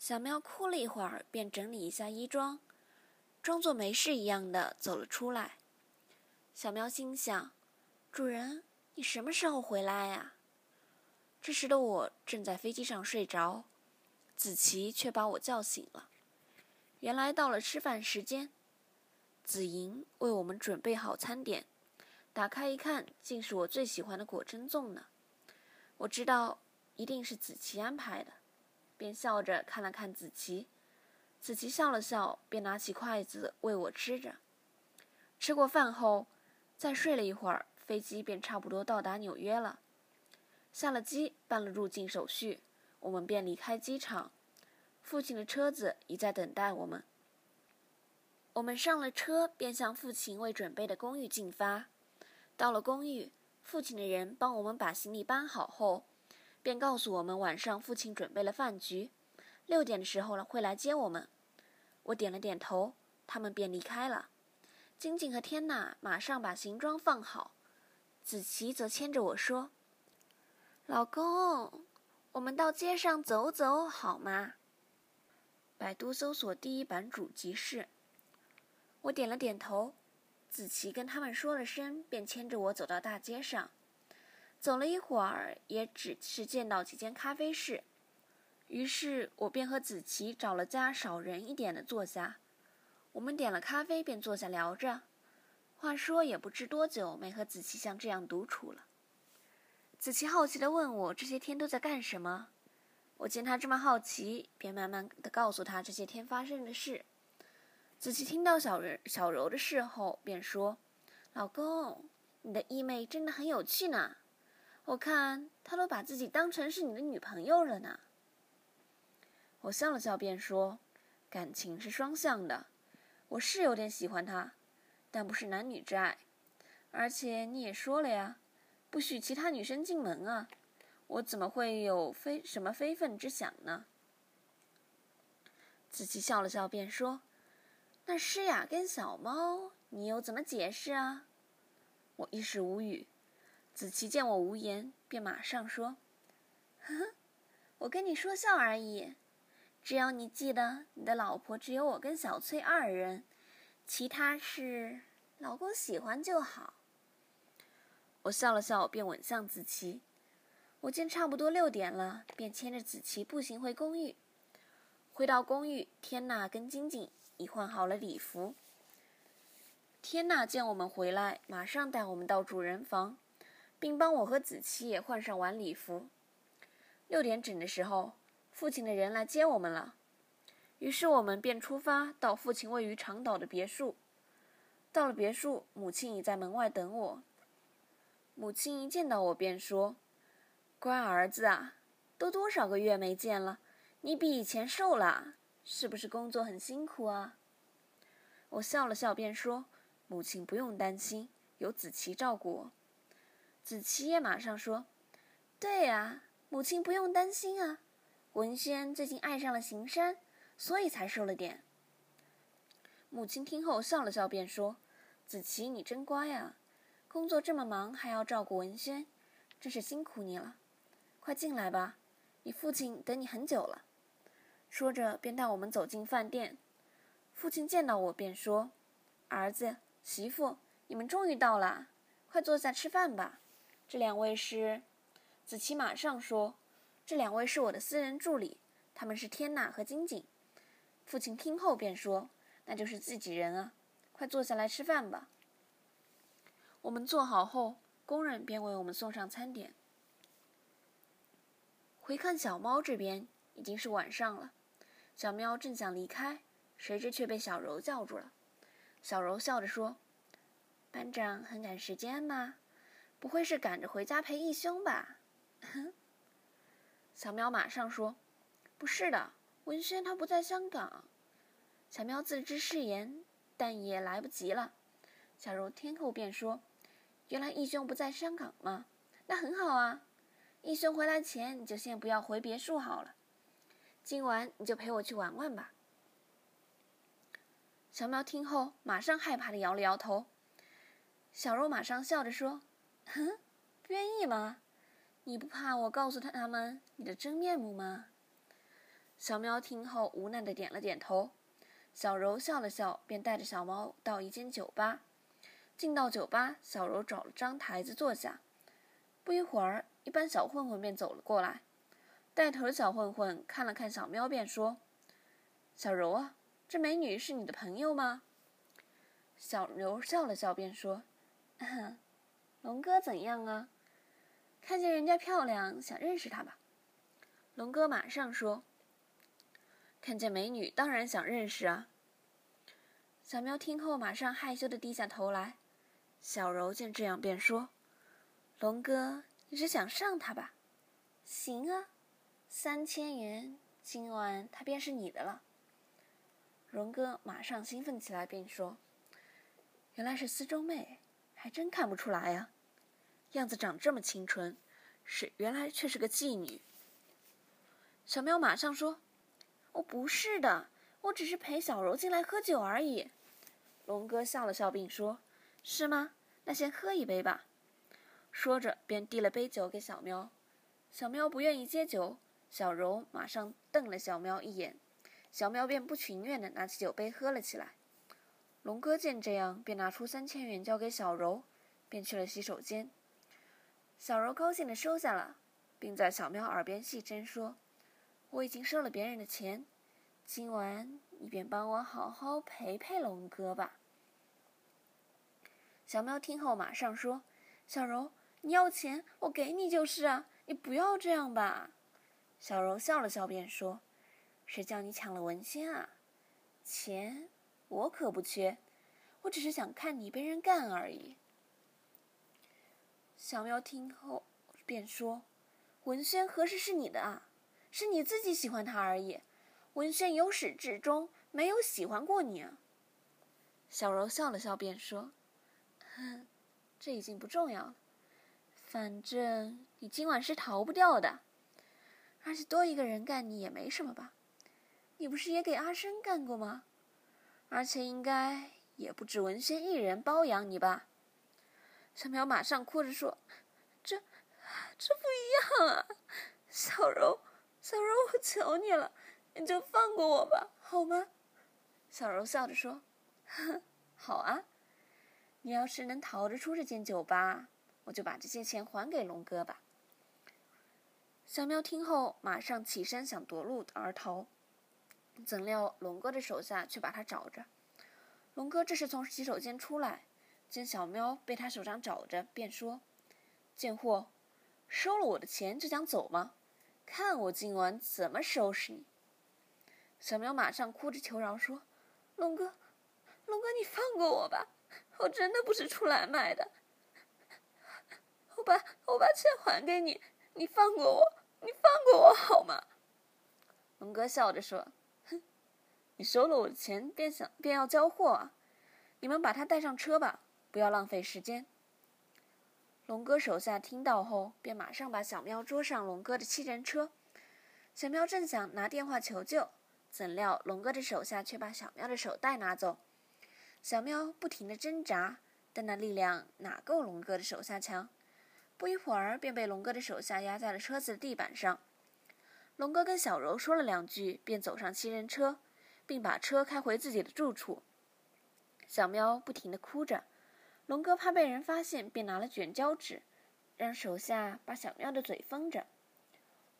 小喵哭了一会儿，便整理一下衣装，装作没事一样的走了出来。小喵心想：“主人，你什么时候回来呀？”这时的我正在飞机上睡着，子琪却把我叫醒了。原来到了吃饭时间，子莹为我们准备好餐点，打开一看，竟是我最喜欢的果珍粽呢。我知道一定是子琪安排的。便笑着看了看子琪，子琪笑了笑，便拿起筷子喂我吃着。吃过饭后，再睡了一会儿，飞机便差不多到达纽约了。下了机，办了入境手续，我们便离开机场。父亲的车子已在等待我们。我们上了车，便向父亲为准备的公寓进发。到了公寓，父亲的人帮我们把行李搬好后。便告诉我们，晚上父亲准备了饭局，六点的时候会来接我们。我点了点头，他们便离开了。晶晶和天娜马上把行装放好，子琪则牵着我说：“老公，我们到街上走走好吗？”百度搜索第一版主集市。我点了点头，子琪跟他们说了声，便牵着我走到大街上。走了一会儿，也只是见到几间咖啡室，于是我便和子琪找了家少人一点的坐下。我们点了咖啡，便坐下聊着。话说也不知多久没和子琪像这样独处了。子琪好奇地问我这些天都在干什么。我见他这么好奇，便慢慢地告诉他这些天发生的事。子琪听到小人小柔的事后，便说：“老公，你的义妹真的很有趣呢。”我看他都把自己当成是你的女朋友了呢。我笑了笑，便说：“感情是双向的，我是有点喜欢他，但不是男女之爱。而且你也说了呀，不许其他女生进门啊，我怎么会有非什么非分之想呢？”子琪笑了笑，便说：“那诗雅跟小猫，你又怎么解释啊？”我一时无语。子琪见我无言，便马上说：“呵呵，我跟你说笑而已。只要你记得，你的老婆只有我跟小翠二人，其他事老公喜欢就好。”我笑了笑，便吻向子琪。我见差不多六点了，便牵着子琪步行回公寓。回到公寓，天娜跟晶晶已换好了礼服。天娜见我们回来，马上带我们到主人房。并帮我和子琪也换上晚礼服。六点整的时候，父亲的人来接我们了，于是我们便出发到父亲位于长岛的别墅。到了别墅，母亲已在门外等我。母亲一见到我便说：“乖儿子啊，都多少个月没见了，你比以前瘦了，是不是工作很辛苦啊？”我笑了笑便说：“母亲不用担心，有子琪照顾我。”子琪也马上说：“对呀，母亲不用担心啊。文轩最近爱上了行山，所以才瘦了点。”母亲听后笑了笑，便说：“子琪，你真乖啊，工作这么忙，还要照顾文轩，真是辛苦你了。快进来吧，你父亲等你很久了。”说着，便带我们走进饭店。父亲见到我，便说：“儿子、媳妇，你们终于到了，快坐下吃饭吧。”这两位是，子琪马上说：“这两位是我的私人助理，他们是天娜和晶晶。”父亲听后便说：“那就是自己人啊，快坐下来吃饭吧。”我们坐好后，工人便为我们送上餐点。回看小猫这边，已经是晚上了。小喵正想离开，谁知却被小柔叫住了。小柔笑着说：“班长很赶时间吗？”不会是赶着回家陪义兄吧？小喵马上说：“不是的，文轩他不在香港。”小喵自知是言，但也来不及了。小柔听后便说：“原来义兄不在香港吗？那很好啊。义兄回来前，你就先不要回别墅好了。今晚你就陪我去玩玩吧。”小喵听后，马上害怕的摇了摇头。小柔马上笑着说。哼，不愿意吗？你不怕我告诉他他们你的真面目吗？小喵听后无奈的点了点头。小柔笑了笑，便带着小猫到一间酒吧。进到酒吧，小柔找了张台子坐下。不一会儿，一班小混混便走了过来。带头的小混混看了看小喵，便说：“小柔啊，这美女是你的朋友吗？”小柔笑了笑，便说：“哼龙哥怎样啊？看见人家漂亮，想认识她吧？”龙哥马上说：“看见美女，当然想认识啊。”小喵听后，马上害羞的低下头来。小柔见这样，便说：“龙哥，你是想上她吧？行啊。”三千元，今晚她便是你的了。荣哥马上兴奋起来，便说：“原来是四周妹，还真看不出来呀，样子长这么清纯，是原来却是个妓女。”小喵马上说：“哦，不是的，我只是陪小柔进来喝酒而已。”龙哥笑了笑，并说：“是吗？那先喝一杯吧。”说着便递了杯酒给小喵，小喵不愿意接酒。小柔马上瞪了小喵一眼，小喵便不情愿地拿起酒杯喝了起来。龙哥见这样，便拿出三千元交给小柔，便去了洗手间。小柔高兴地收下了，并在小喵耳边细声说：“我已经收了别人的钱，今晚你便帮我好好陪陪龙哥吧。”小喵听后马上说：“小柔，你要钱，我给你就是啊，你不要这样吧。”小柔笑了笑，便说：“谁叫你抢了文仙啊？钱我可不缺，我只是想看你被人干而已。”小喵听后便说：“文轩何时是你的啊？是你自己喜欢他而已。文轩由始至终没有喜欢过你。”啊。”小柔笑了笑，便说：“哼，这已经不重要了，反正你今晚是逃不掉的。”而且多一个人干你也没什么吧？你不是也给阿生干过吗？而且应该也不止文轩一人包养你吧？小苗马上哭着说：“这，这不一样啊！小柔，小柔，我求你了，你就放过我吧，好吗？”小柔笑着说：“好啊，你要是能逃得出这间酒吧，我就把这些钱还给龙哥吧。”小喵听后，马上起身想夺路而逃，怎料龙哥的手下却把他找着。龙哥这时从洗手间出来，见小喵被他手上找着，便说：“贱货，收了我的钱就想走吗？看我今晚怎么收拾你！”小喵马上哭着求饶说：“龙哥，龙哥，你放过我吧，我真的不是出来卖的，我把我把钱还给你，你放过我。”你放过我好吗？龙哥笑着说：“，你收了我的钱便想便要交货啊？你们把他带上车吧，不要浪费时间。”龙哥手下听到后，便马上把小喵捉上龙哥的七人车。小喵正想拿电话求救，怎料龙哥的手下却把小喵的手带拿走。小喵不停地挣扎，但那力量哪够龙哥的手下强？不一会儿，便被龙哥的手下压在了车子的地板上。龙哥跟小柔说了两句，便走上七人车，并把车开回自己的住处。小喵不停地哭着，龙哥怕被人发现，便拿了卷胶纸，让手下把小喵的嘴封着。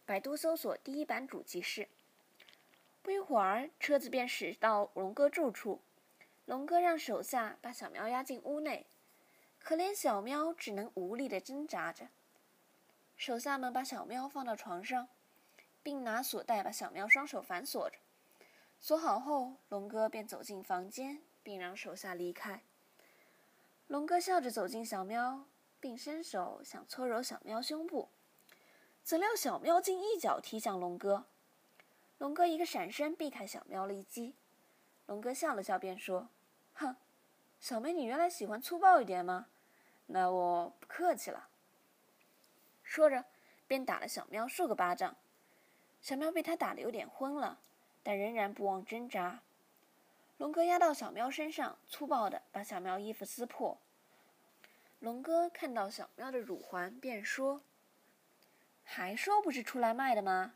百度搜索第一版主机室。不一会儿，车子便驶到龙哥住处。龙哥让手下把小喵押进屋内。可怜小喵只能无力地挣扎着。手下们把小喵放到床上，并拿锁带把小喵双手反锁着。锁好后，龙哥便走进房间，并让手下离开。龙哥笑着走进小喵，并伸手想搓揉小喵胸部，怎料小喵竟一脚踢向龙哥。龙哥一个闪身避开小喵了一击。龙哥笑了笑，便说：“哼。”小美女原来喜欢粗暴一点吗？那我不客气了。说着，便打了小喵数个巴掌。小喵被他打得有点昏了，但仍然不忘挣扎。龙哥压到小喵身上，粗暴地把小喵衣服撕破。龙哥看到小喵的乳环，便说：“还说不是出来卖的吗？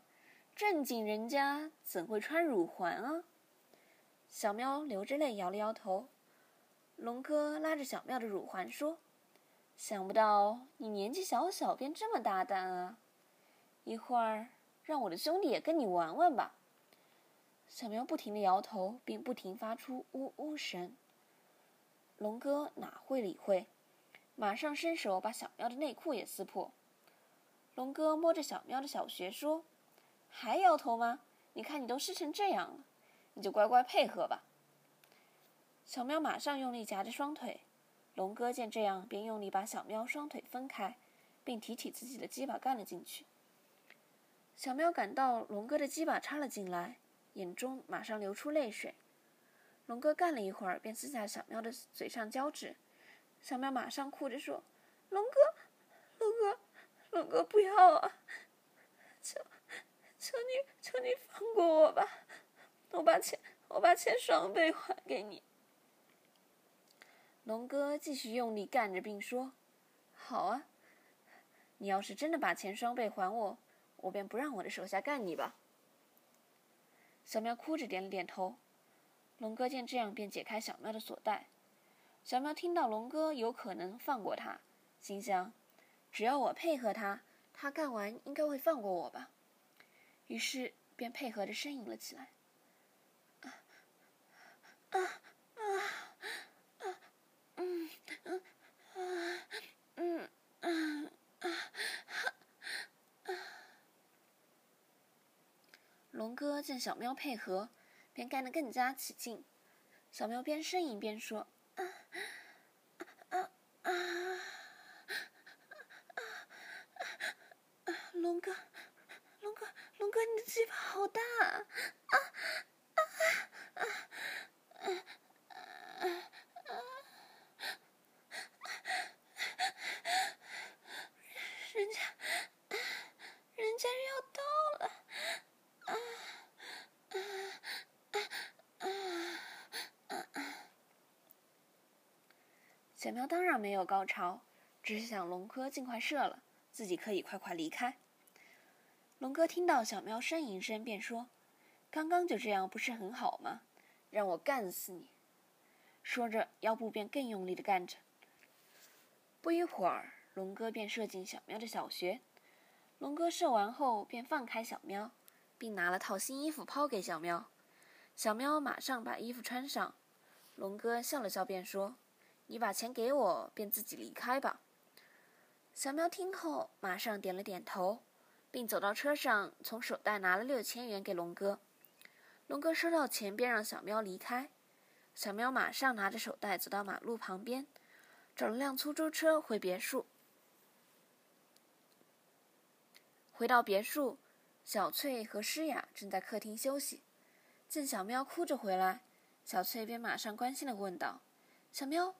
正经人家怎会穿乳环啊？小喵流着泪摇了摇头。龙哥拉着小喵的乳环说：“想不到你年纪小小便这么大胆啊！一会儿让我的兄弟也跟你玩玩吧。”小喵不停地摇头，并不停发出呜呜声。龙哥哪会理会，马上伸手把小喵的内裤也撕破。龙哥摸着小喵的小穴说：“还摇头吗？你看你都湿成这样了，你就乖乖配合吧。”小喵马上用力夹着双腿。龙哥见这样，便用力把小喵双腿分开，并提起自己的鸡巴干了进去。小喵感到龙哥的鸡巴插了进来。眼中马上流出泪水，龙哥干了一会儿，便撕下小喵的嘴上胶纸。小喵马上哭着说：“龙哥，龙哥，龙哥，不要啊！求，求你，求你放过我吧！我把钱，我把钱双倍还给你。”龙哥继续用力干着，并说：“好啊，你要是真的把钱双倍还我，我便不让我的手下干你吧。”小喵哭着点了点头，龙哥见这样，便解开小喵的锁带。小喵听到龙哥有可能放过他，心想：只要我配合他，他干完应该会放过我吧。于是便配合着呻吟了起来。啊啊！嗯嗯啊嗯嗯啊啊！龙哥见小喵配合，便干得更加起劲。小喵边呻吟边说：“啊啊啊啊啊！龙哥，龙哥，龙哥，你的鸡巴好大啊！啊啊啊啊啊啊！人家，人家要到了。”小喵当没有高潮，只是想龙哥尽快射了，自己可以快快离开。龙哥听到小喵呻吟声，便说：“刚刚就这样，不是很好吗？让我干死你！”说着，腰部便更用力的干着。不一会儿，龙哥便射进小喵的小穴。龙哥射完后，便放开小喵，并拿了套新衣服抛给小喵。小喵马上把衣服穿上。龙哥笑了笑，便说。你把钱给我，便自己离开吧。小喵听后，马上点了点头，并走到车上，从手袋拿了六千元给龙哥。龙哥收到钱，便让小喵离开。小喵马上拿着手袋走到马路旁边，找了辆出租车回别墅。回到别墅，小翠和诗雅正在客厅休息，见小喵哭着回来，小翠便马上关心的问道：“小喵。”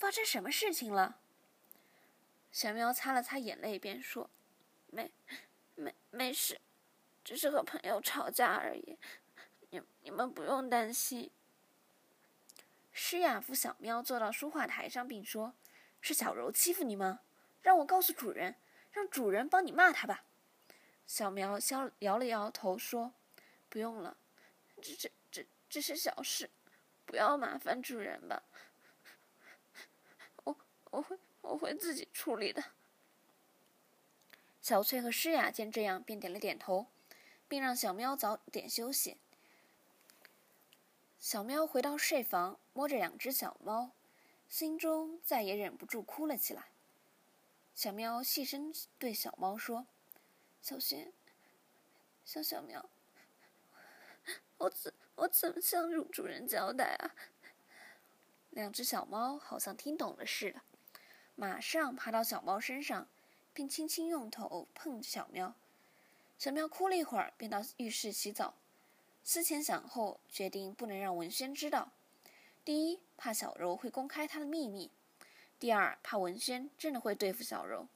发生什么事情了？小喵擦了擦眼泪，便说：“没，没，没事，只是和朋友吵架而已。你你们不用担心。”诗雅扶小喵坐到书画台上，并说：“是小柔欺负你吗？让我告诉主人，让主人帮你骂他吧。”小喵摇摇了摇头，说：“不用了，这这这这是小事，不要麻烦主人吧。”我会，我会自己处理的。小翠和诗雅见这样，便点了点头，并让小喵早点休息。小喵回到睡房，摸着两只小猫，心中再也忍不住哭了起来。小喵细声对小猫说：“小轩，小小喵，我怎我怎么向主主人交代啊？”两只小猫好像听懂了似的。马上爬到小猫身上，并轻轻用头碰小喵。小喵哭了一会儿，便到浴室洗澡。思前想后，决定不能让文轩知道：第一，怕小柔会公开他的秘密；第二，怕文轩真的会对付小柔；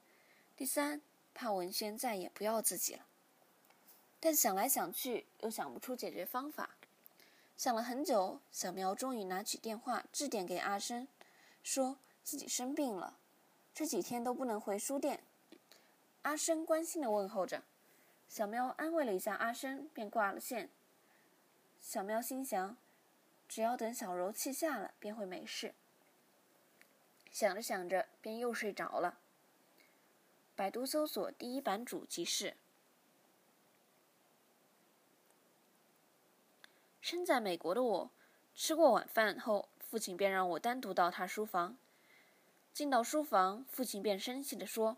第三，怕文轩再也不要自己了。但想来想去，又想不出解决方法。想了很久，小喵终于拿起电话致电给阿生，说自己生病了。这几天都不能回书店。阿生关心的问候着：“小喵安慰了一下阿生，便挂了线。小喵心想，只要等小柔气下了，便会没事。想着想着，便又睡着了。百度搜索第一版主即是。身在美国的我，吃过晚饭后，父亲便让我单独到他书房。进到书房，父亲便生气地说：“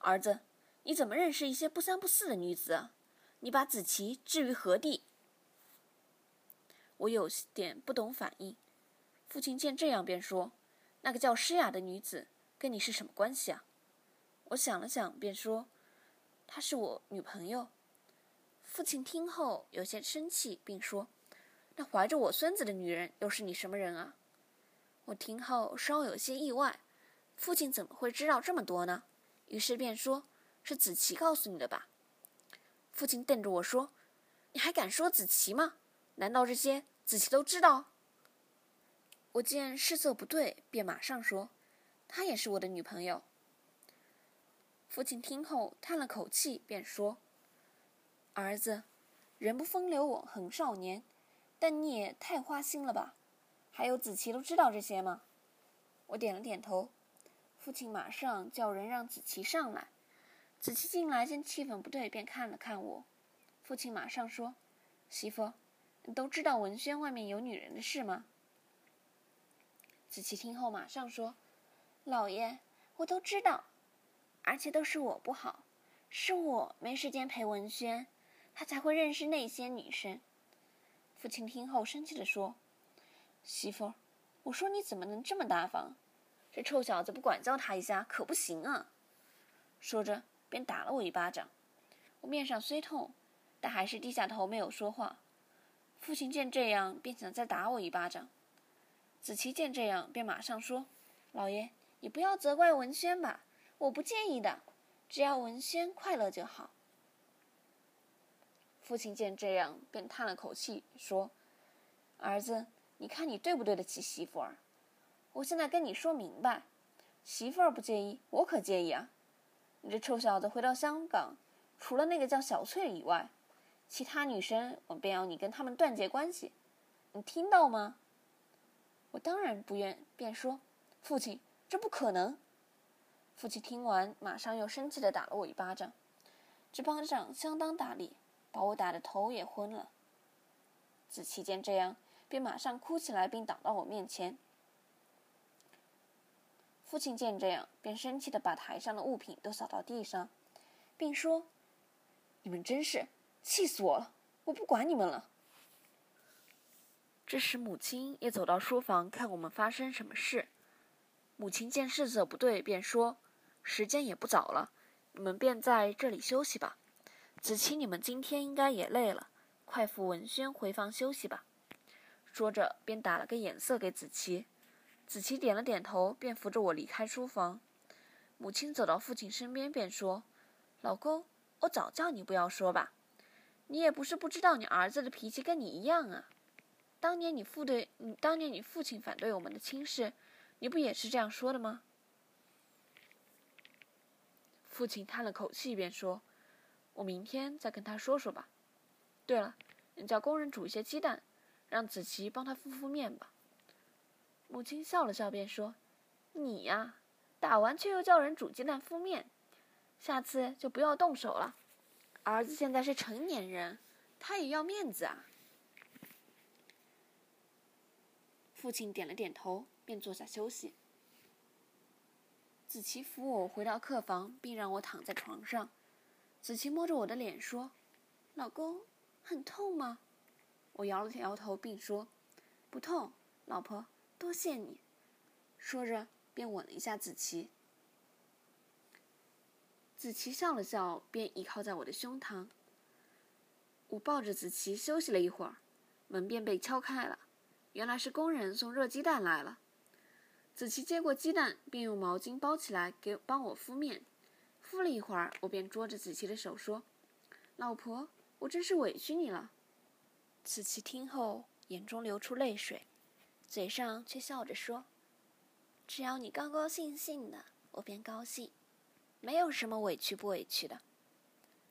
儿子，你怎么认识一些不三不四的女子啊？你把子琪置于何地？”我有点不懂反应。父亲见这样，便说：“那个叫诗雅的女子，跟你是什么关系啊？”我想了想，便说：“她是我女朋友。”父亲听后有些生气，并说。那怀着我孙子的女人又是你什么人啊？我听后稍有些意外，父亲怎么会知道这么多呢？于是便说：“是子琪告诉你的吧？”父亲瞪着我说：“你还敢说子琪吗？难道这些子琪都知道？”我见事色不对，便马上说：“她也是我的女朋友。”父亲听后叹了口气，便说：“儿子，人不风流枉少年。”但你也太花心了吧？还有子琪都知道这些吗？我点了点头。父亲马上叫人让子琪上来。子琪进来见气氛不对，便看了看我。父亲马上说：“媳妇，你都知道文轩外面有女人的事吗？”子琪听后马上说：“老爷，我都知道，而且都是我不好，是我没时间陪文轩，他才会认识那些女生。”父亲听后生气地说：“媳妇，我说你怎么能这么大方？这臭小子不管教他一下可不行啊！”说着便打了我一巴掌。我面上虽痛，但还是低下头没有说话。父亲见这样，便想再打我一巴掌。子琪见这样，便马上说：“老爷，你不要责怪文轩吧，我不介意的，只要文轩快乐就好。”父亲见这样，便叹了口气，说：“儿子，你看你对不对得起媳妇儿？我现在跟你说明白，媳妇儿不介意，我可介意啊！你这臭小子回到香港，除了那个叫小翠以外，其他女生我便要你跟他们断绝关系，你听到吗？”我当然不愿，便说：“父亲，这不可能。”父亲听完，马上又生气的打了我一巴掌，这巴掌相当大力。把我打的头也昏了。子琪见这样，便马上哭起来，并挡到我面前。父亲见这样，便生气的把台上的物品都扫到地上，并说：“你们真是气死我了！我不管你们了。”这时，母亲也走到书房看我们发生什么事。母亲见事色不对，便说：“时间也不早了，你们便在这里休息吧。”子琪，你们今天应该也累了，快扶文轩回房休息吧。说着，便打了个眼色给子琪。子琪点了点头，便扶着我离开书房。母亲走到父亲身边，便说：“老公，我早叫你不要说吧。你也不是不知道，你儿子的脾气跟你一样啊。当年你父对，你当年你父亲反对我们的亲事，你不也是这样说的吗？”父亲叹了口气，便说。我明天再跟他说说吧。对了，你叫工人煮一些鸡蛋，让子琪帮他敷敷面吧。母亲笑了笑，便说：“你呀，打完却又叫人煮鸡蛋敷面，下次就不要动手了。儿子现在是成年人，他也要面子啊。”父亲点了点头，便坐下休息。子琪扶我回到客房，并让我躺在床上。子琪摸着我的脸说：“老公，很痛吗？”我摇了摇头，并说：“不痛，老婆，多谢你。”说着便吻了一下子琪。子琪笑了笑，便倚靠在我的胸膛。我抱着子琪休息了一会儿，门便被敲开了，原来是工人送热鸡蛋来了。子琪接过鸡蛋，便用毛巾包起来，给帮我敷面。敷了一会儿，我便捉着子琪的手说：“老婆，我真是委屈你了。”子琪听后，眼中流出泪水，嘴上却笑着说：“只要你高高兴兴的，我便高兴，没有什么委屈不委屈的。”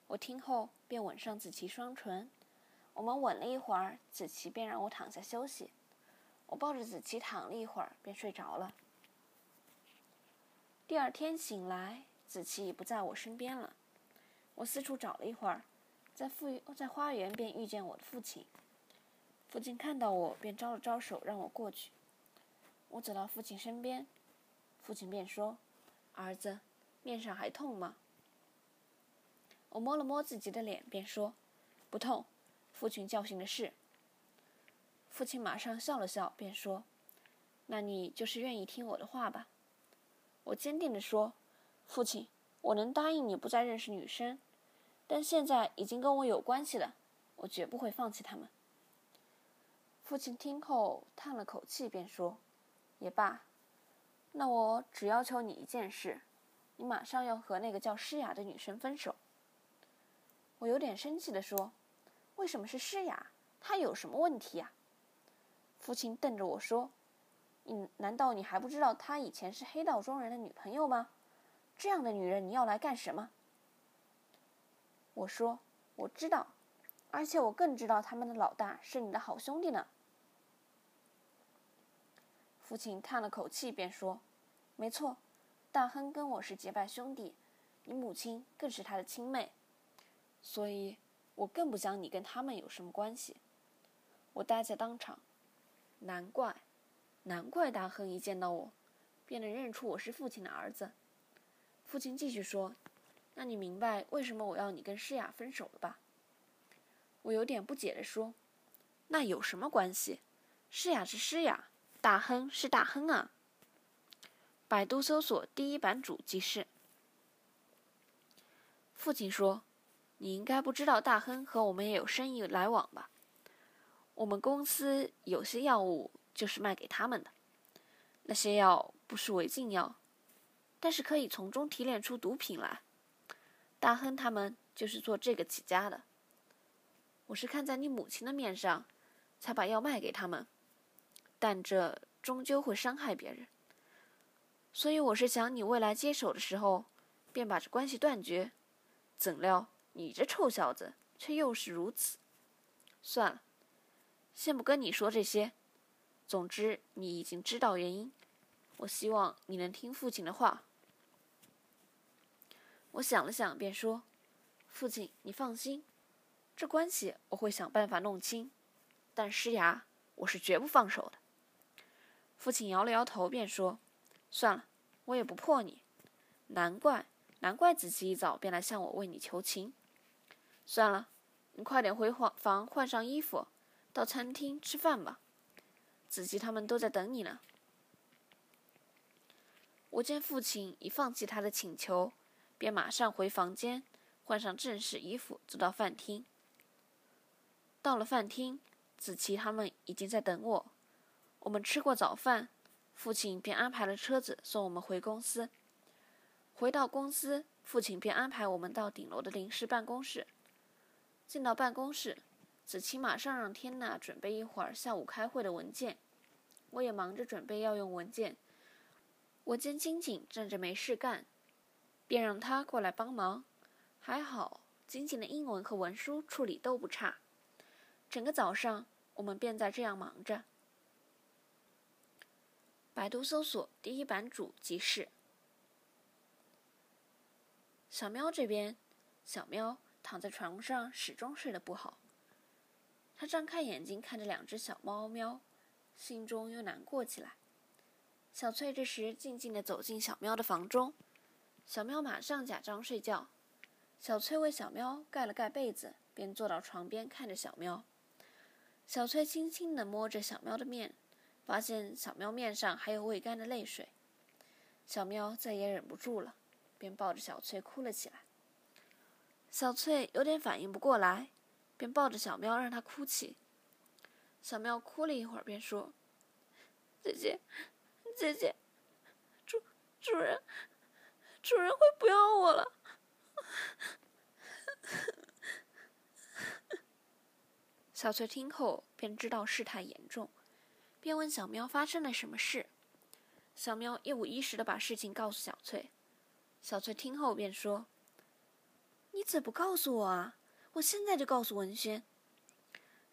我听后便吻上子琪双唇。我们吻了一会儿，子琪便让我躺下休息。我抱着子琪躺了一会儿，便睡着了。第二天醒来，子琪已不在我身边了。我四处找了一会儿，在父在花园便遇见我的父亲。父亲看到我，便招了招手让我过去。我走到父亲身边，父亲便说：“儿子，面上还痛吗？”我摸了摸自己的脸，便说：“不痛。”父亲教训的是。父亲马上笑了笑，便说：“那你就是愿意听我的话吧？”我坚定地说：“父亲，我能答应你不再认识女生，但现在已经跟我有关系了，我绝不会放弃他们。”父亲听后叹了口气，便说：“也罢，那我只要求你一件事，你马上要和那个叫诗雅的女生分手。”我有点生气地说：“为什么是诗雅？她有什么问题呀？”父亲瞪着我说：“你难道你还不知道她以前是黑道中人的女朋友吗？这样的女人你要来干什么？”我说：“我知道，而且我更知道他们的老大是你的好兄弟呢。”父亲叹了口气，便说：“没错，大亨跟我是结拜兄弟，你母亲更是他的亲妹，所以我更不想你跟他们有什么关系。”我呆在当场，难怪，难怪大亨一见到我，便能认出我是父亲的儿子。父亲继续说：“那你明白为什么我要你跟诗雅分手了吧？”我有点不解地说：“那有什么关系？诗雅是诗雅。”大亨是大亨啊！百度搜索第一版主即是。父亲说：“你应该不知道，大亨和我们也有生意来往吧？我们公司有些药物就是卖给他们的，那些药不是违禁药，但是可以从中提炼出毒品来。大亨他们就是做这个起家的。我是看在你母亲的面上，才把药卖给他们。”但这终究会伤害别人，所以我是想你未来接手的时候，便把这关系断绝。怎料你这臭小子却又是如此。算了，先不跟你说这些。总之，你已经知道原因。我希望你能听父亲的话。我想了想，便说：“父亲，你放心，这关系我会想办法弄清。但施牙，我是绝不放手的。”父亲摇了摇头，便说：“算了，我也不破你。难怪，难怪子琪一早便来向我为你求情。算了，你快点回房换上衣服，到餐厅吃饭吧。子琪他们都在等你呢。”我见父亲已放弃他的请求，便马上回房间换上正式衣服，走到饭厅。到了饭厅，子琪他们已经在等我。我们吃过早饭，父亲便安排了车子送我们回公司。回到公司，父亲便安排我们到顶楼的临时办公室。进到办公室，子琪马上让天娜准备一会儿下午开会的文件。我也忙着准备要用文件。我见金井站着没事干，便让他过来帮忙。还好，金井的英文和文书处理都不差。整个早上，我们便在这样忙着。百度搜索第一版主即是小喵这边，小喵躺在床上始终睡得不好。他张开眼睛看着两只小猫喵，心中又难过起来。小翠这时静静地走进小喵的房中，小喵马上假装睡觉。小翠为小喵盖了盖被子，便坐到床边看着小喵。小翠轻轻地摸着小喵的面。发现小喵面上还有未干的泪水，小喵再也忍不住了，便抱着小翠哭了起来。小翠有点反应不过来，便抱着小喵让她哭泣。小喵哭了一会儿，便说：“姐姐，姐姐，主主人，主人会不要我了。”小翠听后便知道事态严重。便问小喵发生了什么事，小喵一五一十的把事情告诉小翠。小翠听后便说：“你怎不告诉我啊？我现在就告诉文轩。”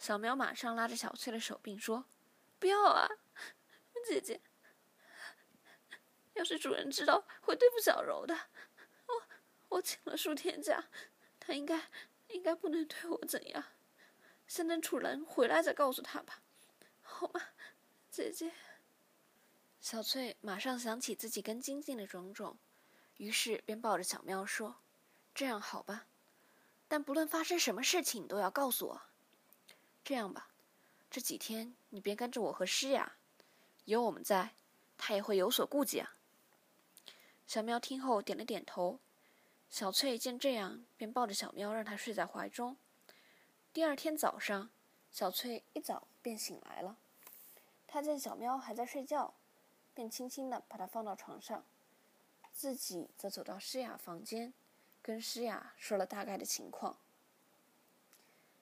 小喵马上拉着小翠的手并说：“不要啊，姐姐！要是主人知道，会对付小柔的。我我请了数天假，他应该应该不能对我怎样。先等主人回来再告诉他吧，好吗，姐姐？”小翠马上想起自己跟金靖的种种，于是便抱着小喵说：“这样好吧，但不论发生什么事情，都要告诉我。”这样吧，这几天你便跟着我和诗雅，有我们在，他也会有所顾忌啊。小喵听后点了点头。小翠见这样，便抱着小喵，让它睡在怀中。第二天早上，小翠一早便醒来了。他见小喵还在睡觉，便轻轻地把它放到床上，自己则走到诗雅房间，跟诗雅说了大概的情况。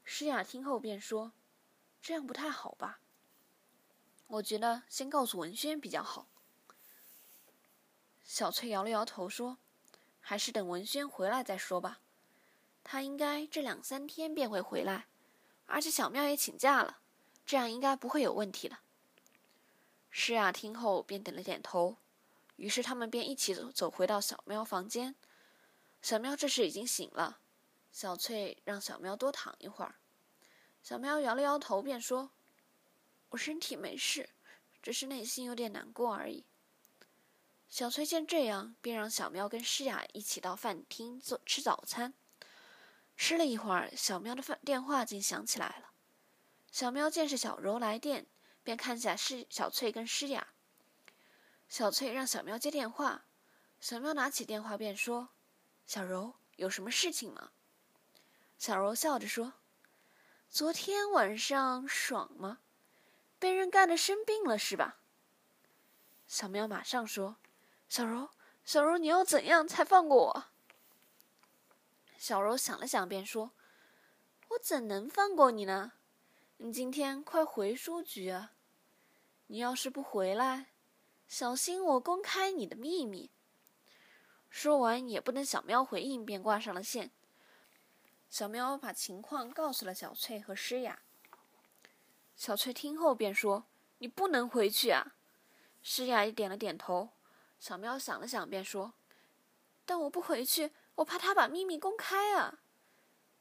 诗雅听后便说：“这样不太好吧？我觉得先告诉文轩比较好。”小翠摇了摇头说：“还是等文轩回来再说吧。他应该这两三天便会回来，而且小喵也请假了，这样应该不会有问题的。”诗雅听后便点了点头，于是他们便一起走走回到小喵房间。小喵这时已经醒了。小翠让小喵多躺一会儿，小喵摇了摇头，便说：“我身体没事，只是内心有点难过而已。”小翠见这样，便让小喵跟诗雅一起到饭厅做吃早餐。吃了一会儿，小喵的饭电话竟响起来了。小喵见是小柔来电，便看下是小翠跟诗雅。小翠让小喵接电话，小喵拿起电话便说：“小柔，有什么事情吗？”小柔笑着说：“昨天晚上爽吗？被人干的生病了是吧？”小喵马上说：“小柔，小柔，你要怎样才放过我？”小柔想了想，便说：“我怎能放过你呢？你今天快回书局啊！你要是不回来，小心我公开你的秘密。”说完，也不等小喵回应，便挂上了线。小喵把情况告诉了小翠和诗雅。小翠听后便说：“你不能回去啊！”诗雅也点了点头。小喵想了想，便说：“但我不回去，我怕他把秘密公开啊。”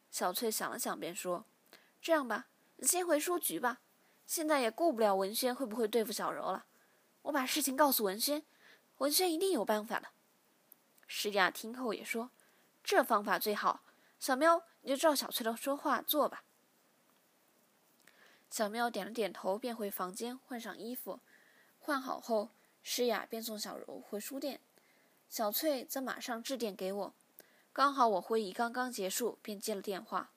小翠想了想，便说：“这样吧，你先回书局吧。现在也顾不了文轩会不会对付小柔了。我把事情告诉文轩，文轩一定有办法的。”诗雅听后也说：“这方法最好。”小喵。你就照小翠的说话做吧。小喵点了点头，便回房间换上衣服。换好后，诗雅便送小柔回书店，小翠则马上致电给我。刚好我会议刚刚结束，便接了电话：“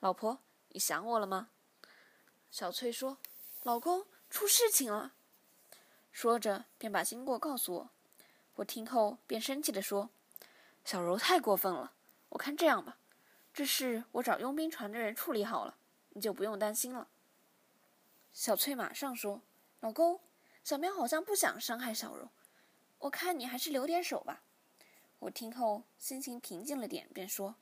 老婆，你想我了吗？”小翠说：“老公，出事情了。”说着便把经过告诉我。我听后便生气地说：“小柔太过分了！我看这样吧。”这事我找佣兵团的人处理好了，你就不用担心了。小翠马上说：“老公，小喵好像不想伤害小柔，我看你还是留点手吧。”我听后心情平静了点，便说：“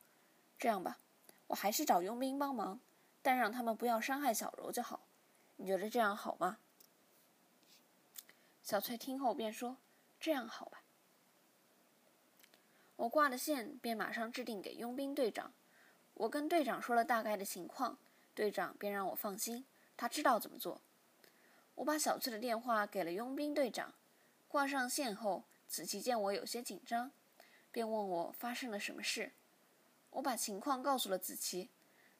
这样吧，我还是找佣兵帮忙，但让他们不要伤害小柔就好。你觉得这样好吗？”小翠听后便说：“这样好吧。”我挂了线，便马上致电给佣兵队长。我跟队长说了大概的情况，队长便让我放心，他知道怎么做。我把小翠的电话给了佣兵队长，挂上线后，子琪见我有些紧张，便问我发生了什么事。我把情况告诉了子琪，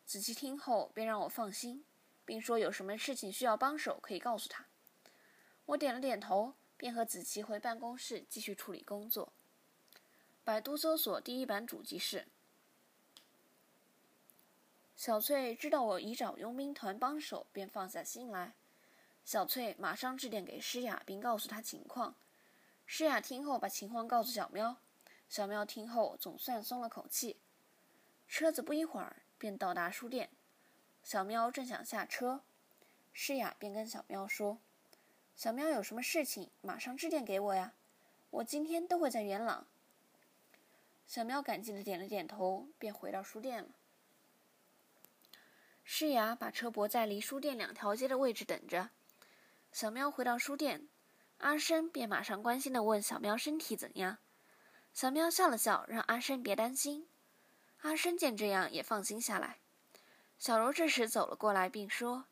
子琪听后便让我放心，并说有什么事情需要帮手可以告诉他。我点了点头，便和子琪回办公室继续处理工作。百度搜索第一版主机是。小翠知道我已找佣兵团帮手，便放下心来。小翠马上致电给诗雅，并告诉她情况。诗雅听后把情况告诉小喵，小喵听后总算松了口气。车子不一会儿便到达书店，小喵正想下车，诗雅便跟小喵说：“小喵有什么事情，马上致电给我呀，我今天都会在元朗。”小喵感激的点了点头，便回到书店了。诗雅把车泊在离书店两条街的位置等着。小喵回到书店，阿生便马上关心的问小喵身体怎样。小喵笑了笑，让阿生别担心。阿生见这样也放心下来。小柔这时走了过来，并说：“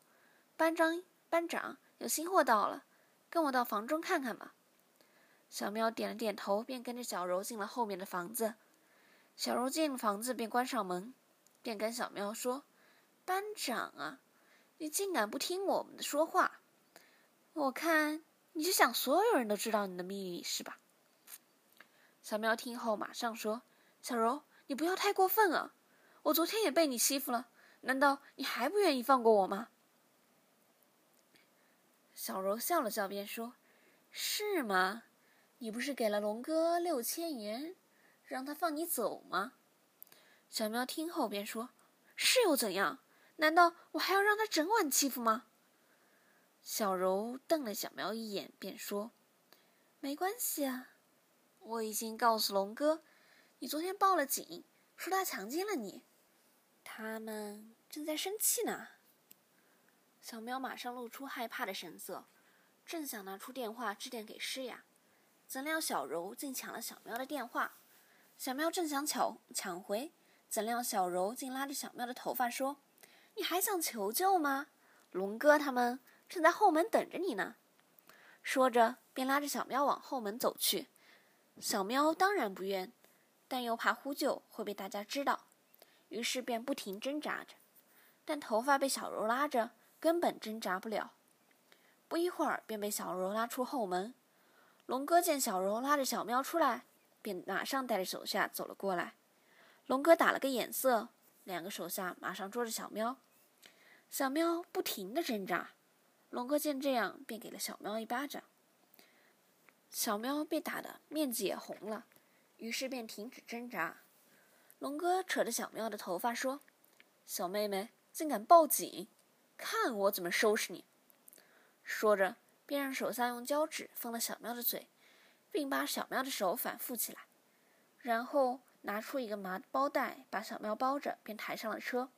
班长，班长，有新货到了，跟我到房中看看吧。”小喵点了点头，便跟着小柔进了后面的房子。小柔进了房子，便关上门，便跟小喵说：“班长啊，你竟敢不听我们的说话！我看你是想所有人都知道你的秘密是吧？”小喵听后马上说：“小柔，你不要太过分了。我昨天也被你欺负了，难道你还不愿意放过我吗？”小柔笑了笑，便说：“是吗？你不是给了龙哥六千元？”让他放你走吗？小喵听后便说：“是又怎样？难道我还要让他整晚欺负吗？”小柔瞪了小喵一眼，便说：“没关系啊，我已经告诉龙哥，你昨天报了警，说他强奸了你，他们正在生气呢。”小喵马上露出害怕的神色，正想拿出电话致电给诗雅，怎料小柔竟抢了小喵的电话。小喵正想抢抢回，怎料小柔竟拉着小喵的头发说：“你还想求救吗？龙哥他们正在后门等着你呢。”说着便拉着小喵往后门走去。小喵当然不愿，但又怕呼救会被大家知道，于是便不停挣扎着。但头发被小柔拉着，根本挣扎不了。不一会儿便被小柔拉出后门。龙哥见小柔拉着小喵出来。便马上带着手下走了过来，龙哥打了个眼色，两个手下马上捉着小喵，小喵不停的挣扎，龙哥见这样，便给了小喵一巴掌，小喵被打的面子也红了，于是便停止挣扎。龙哥扯着小喵的头发说：“小妹妹竟敢报警，看我怎么收拾你！”说着，便让手下用胶纸封了小喵的嘴。并把小喵的手反缚起来，然后拿出一个麻包袋，把小喵包着，便抬上了车。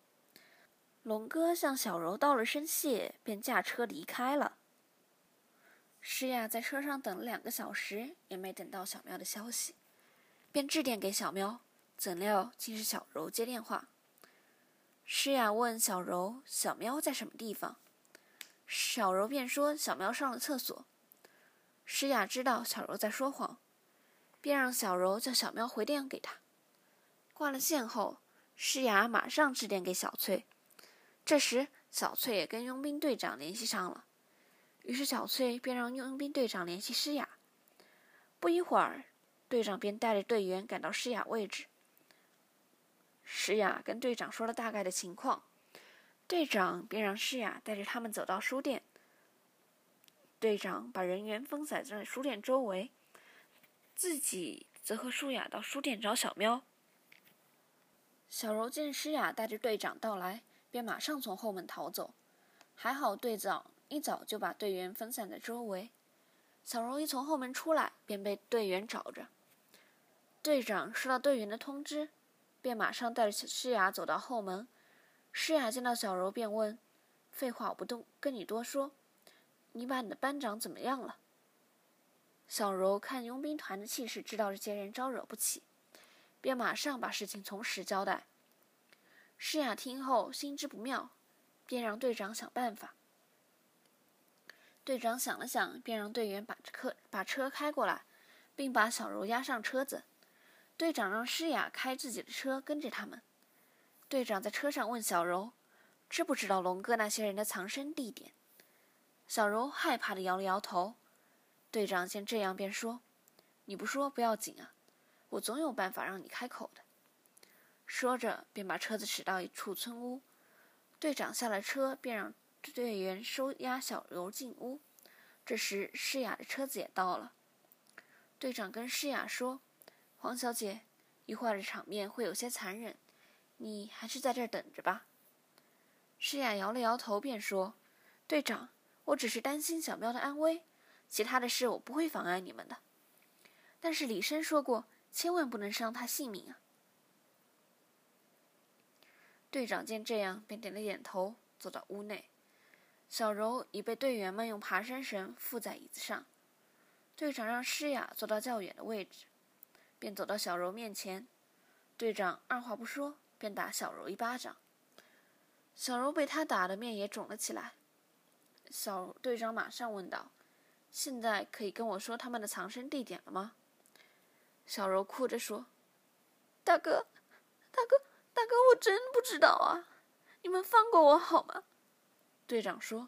龙哥向小柔道了声谢，便驾车离开了。诗雅在车上等了两个小时，也没等到小喵的消息，便致电给小喵，怎料竟是小柔接电话。诗雅问小柔：“小喵在什么地方？”小柔便说：“小喵上了厕所。”诗雅知道小柔在说谎，便让小柔叫小喵回电给她。挂了线后，诗雅马上致电给小翠。这时，小翠也跟佣兵队长联系上了，于是小翠便让佣兵队长联系诗雅。不一会儿，队长便带着队员赶到诗雅位置。诗雅跟队长说了大概的情况，队长便让诗雅带着他们走到书店。队长把人员分散在书店周围，自己则和舒雅到书店找小喵。小柔见诗雅带着队长到来，便马上从后门逃走。还好队长一早就把队员分散在周围。小柔一从后门出来，便被队员找着。队长收到队员的通知，便马上带着诗雅走到后门。诗雅见到小柔，便问：“废话我不动，跟你多说。”你把你的班长怎么样了？小柔看佣兵团的气势，知道这些人招惹不起，便马上把事情从实交代。诗雅听后心知不妙，便让队长想办法。队长想了想，便让队员把车把车开过来，并把小柔押上车子。队长让诗雅开自己的车跟着他们。队长在车上问小柔：“知不知道龙哥那些人的藏身地点？”小柔害怕的摇了摇头。队长见这样，便说：“你不说不要紧啊，我总有办法让你开口的。”说着，便把车子驶到一处村屋。队长下了车，便让队员收押小柔进屋。这时，诗雅的车子也到了。队长跟诗雅说：“黄小姐，一会儿的场面会有些残忍，你还是在这儿等着吧。”诗雅摇了摇头，便说：“队长。”我只是担心小喵的安危，其他的事我不会妨碍你们的。但是李生说过，千万不能伤他性命啊！队长见这样，便点了点头，走到屋内。小柔已被队员们用爬山绳附在椅子上。队长让诗雅坐到较远的位置，便走到小柔面前。队长二话不说，便打小柔一巴掌。小柔被他打的面也肿了起来。小队长马上问道：“现在可以跟我说他们的藏身地点了吗？”小柔哭着说：“大哥，大哥，大哥，我真不知道啊！你们放过我好吗？”队长说：“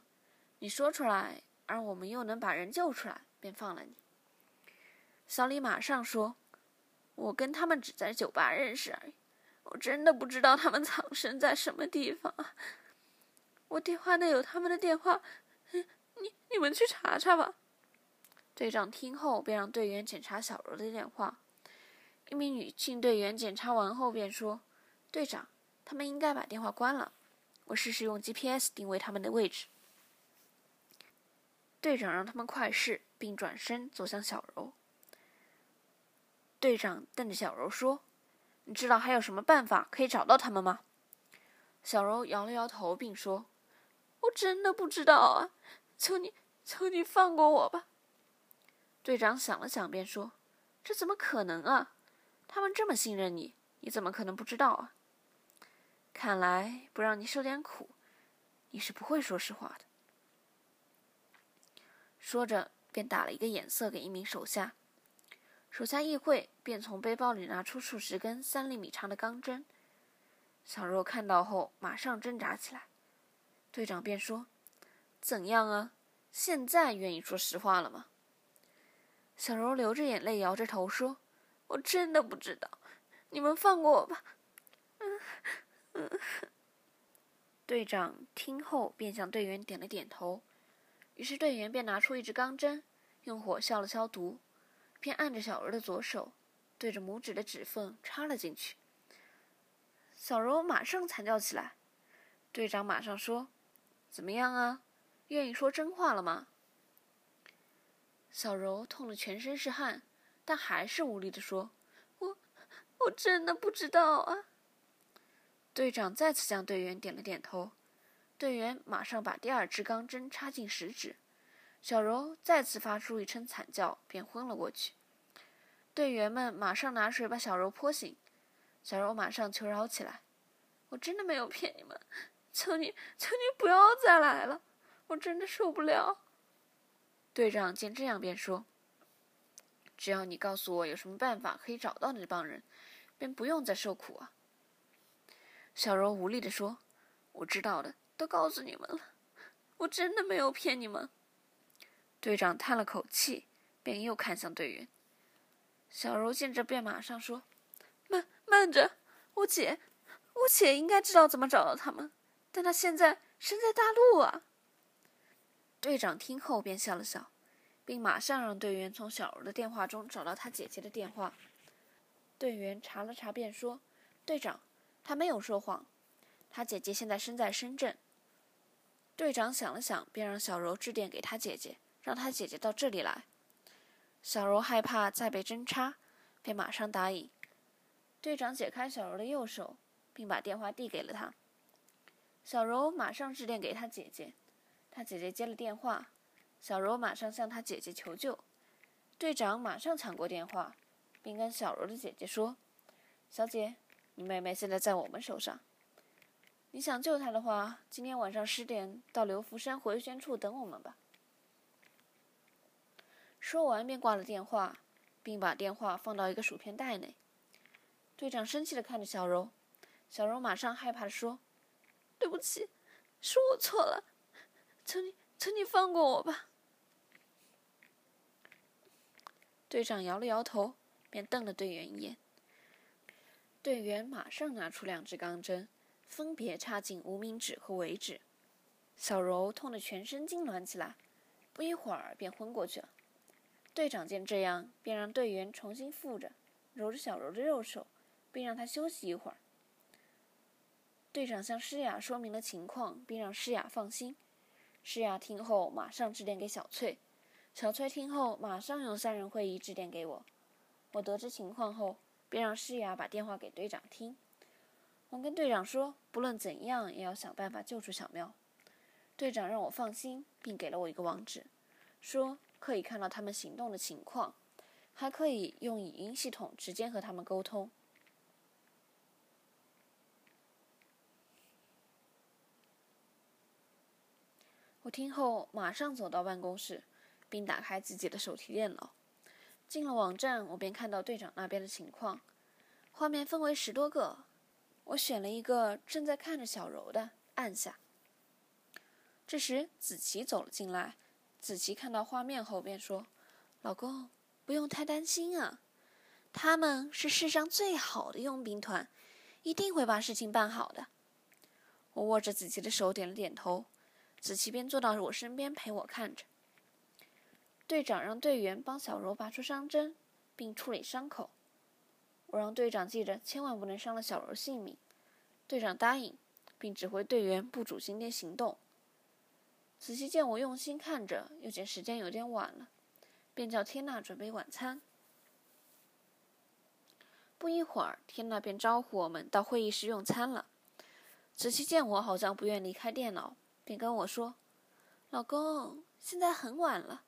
你说出来，而我们又能把人救出来，便放了你。”小李马上说：“我跟他们只在酒吧认识而已，我真的不知道他们藏身在什么地方。我电话内有他们的电话，你你们去查查吧。”队长听后便让队员检查小柔的电话。一名女性队员检查完后便说：“队长，他们应该把电话关了。我试试用 GPS 定位他们的位置。”队长让他们快试，并转身走向小柔。队长瞪着小柔说：“你知道还有什么办法可以找到他们吗？”小柔摇了摇头，并说：“我真的不知道啊，求你，求你放过我吧。”队长想了想，便说：“这怎么可能啊？他们这么信任你，你怎么可能不知道啊？看来不让你受点苦，你是不会说实话的。”说着，便打了一个眼色给一名手下。手下一会，便从背包里拿出数十根三厘米长的钢针。小柔看到后，马上挣扎起来。队长便说：“怎样啊？现在愿意说实话了吗？”小柔流着眼泪，摇着头说：“我真的不知道，你们放过我吧。”。队长听后，便向队员点了点头。于是队员便拿出一支钢针，用火消了消毒。便按着小柔的左手，对着拇指的指缝插了进去。小柔马上惨叫起来。队长马上说：“怎么样啊？愿意说真话了吗？”小柔痛得全身是汗，但还是无力的说：“我，我真的不知道啊。”队长再次向队员点了点头。队员马上把第二支钢针插进食指。小柔再次发出一声惨叫，便昏了过去。队员们马上拿水把小柔泼醒。小柔马上求饶起来：“我真的没有骗你们，求你，求你不要再来了，我真的受不了。”队长见这样，便说：“只要你告诉我有什么办法可以找到那帮人，便不用再受苦啊。”小柔无力地说：“我知道的，都告诉你们了，我真的没有骗你们。”队长叹了口气，便又看向队员。小柔见这，便马上说：“慢慢着，我姐，我姐应该知道怎么找到他们，但她现在身在大陆啊。”队长听后便笑了笑，并马上让队员从小柔的电话中找到他姐姐的电话。队员查了查，便说：“队长，他没有说谎，他姐姐现在身在深圳。”队长想了想，便让小柔致电给他姐姐。让他姐姐到这里来。小柔害怕再被针插，便马上答应。队长解开小柔的右手，并把电话递给了他。小柔马上致电给他姐姐，他姐姐接了电话。小柔马上向他姐姐求救。队长马上抢过电话，并跟小柔的姐姐说：“小姐，你妹妹现在在我们手上。你想救她的话，今天晚上十点到刘福山回旋处等我们吧。”说完，便挂了电话，并把电话放到一个薯片袋内。队长生气的看着小柔，小柔马上害怕的说：“对不起，是我错了，求你，求你放过我吧。”队长摇了摇头，便瞪了队员一眼。队员马上拿出两支钢针，分别插进无名指和尾指。小柔痛得全身痉挛起来，不一会儿便昏过去了。队长见这样，便让队员重新扶着，揉着小柔的右手，并让她休息一会儿。队长向诗雅说明了情况，并让诗雅放心。诗雅听后，马上致电给小翠。小翠听后，马上用三人会议致电给我。我得知情况后，便让诗雅把电话给队长听。我跟队长说，不论怎样也要想办法救出小喵。队长让我放心，并给了我一个网址，说可以看到他们行动的情况，还可以用语音系统直接和他们沟通。我听后马上走到办公室，并打开自己的手提电脑。进了网站，我便看到队长那边的情况，画面分为十多个。我选了一个正在看着小柔的，按下。这时，子琪走了进来。子琪看到画面后便说：“老公，不用太担心啊，他们是世上最好的佣兵团，一定会把事情办好的。”我握着子琪的手，点了点头。子琪便坐到我身边陪我看着。队长让队员帮小柔拔出伤针，并处理伤口。我让队长记着，千万不能伤了小柔性命。队长答应，并指挥队员部署今天行动。子琪见我用心看着，又见时间有点晚了，便叫天娜准备晚餐。不一会儿，天娜便招呼我们到会议室用餐了。子琪见我好像不愿离开电脑，便跟我说：“老公，现在很晚了，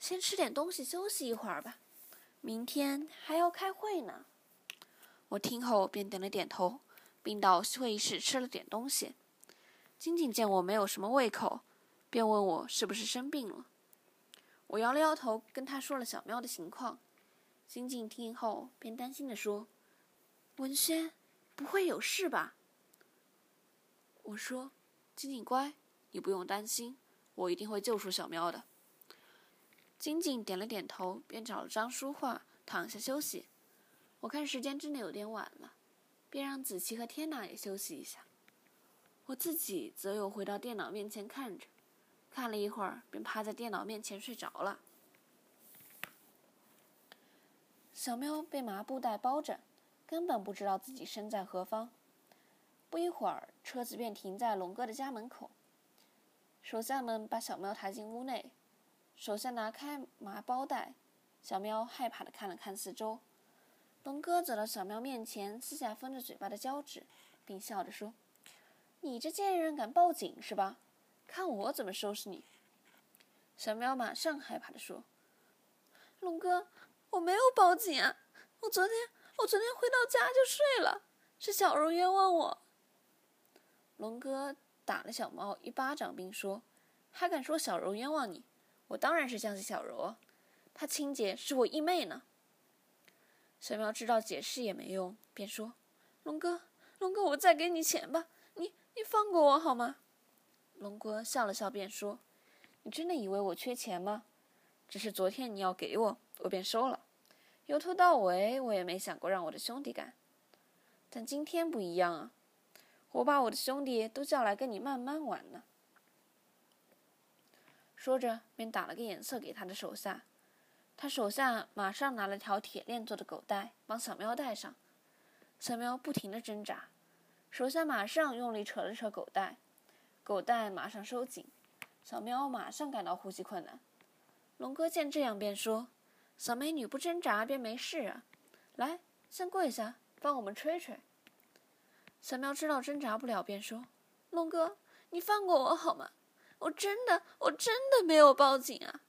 先吃点东西休息一会儿吧，明天还要开会呢。”我听后便点了点头，并到会议室吃了点东西。晶晶见我没有什么胃口。便问我是不是生病了，我摇了摇头，跟他说了小喵的情况。金靖听后便担心的说：“文轩，不会有事吧？”我说：“金靖乖，你不用担心，我一定会救出小喵的。”金靖点了点头，便找了张书画躺下休息。我看时间真的有点晚了，便让子琪和天娜也休息一下。我自己则又回到电脑面前看着。看了一会儿，便趴在电脑面前睡着了。小喵被麻布袋包着，根本不知道自己身在何方。不一会儿，车子便停在龙哥的家门口。手下们把小喵抬进屋内，手下拿开麻包袋，小喵害怕的看了看四周。龙哥走到小喵面前，撕下封着嘴巴的胶纸，并笑着说：“你这贱人敢报警是吧？”看我怎么收拾你！小喵马上害怕的说：“龙哥，我没有报警啊！我昨天我昨天回到家就睡了，是小柔冤枉我。”龙哥打了小猫一巴掌，并说：“还敢说小柔冤枉你？我当然是相信小柔，她亲姐是我义妹呢。”小喵知道解释也没用，便说：“龙哥，龙哥，我再给你钱吧，你你放过我好吗？”龙哥笑了笑，便说：“你真的以为我缺钱吗？只是昨天你要给我，我便收了。由头到尾，我也没想过让我的兄弟干。但今天不一样啊，我把我的兄弟都叫来跟你慢慢玩呢。”说着，便打了个眼色给他的手下。他手下马上拿了条铁链做的狗带，帮小喵戴上。小喵不停的挣扎，手下马上用力扯了扯狗带。狗蛋马上收紧，小喵马上感到呼吸困难。龙哥见这样，便说：“小美女不挣扎便没事啊，来，先跪下，帮我们吹吹。”小喵知道挣扎不了，便说：“龙哥，你放过我好吗？我真的，我真的没有报警啊！”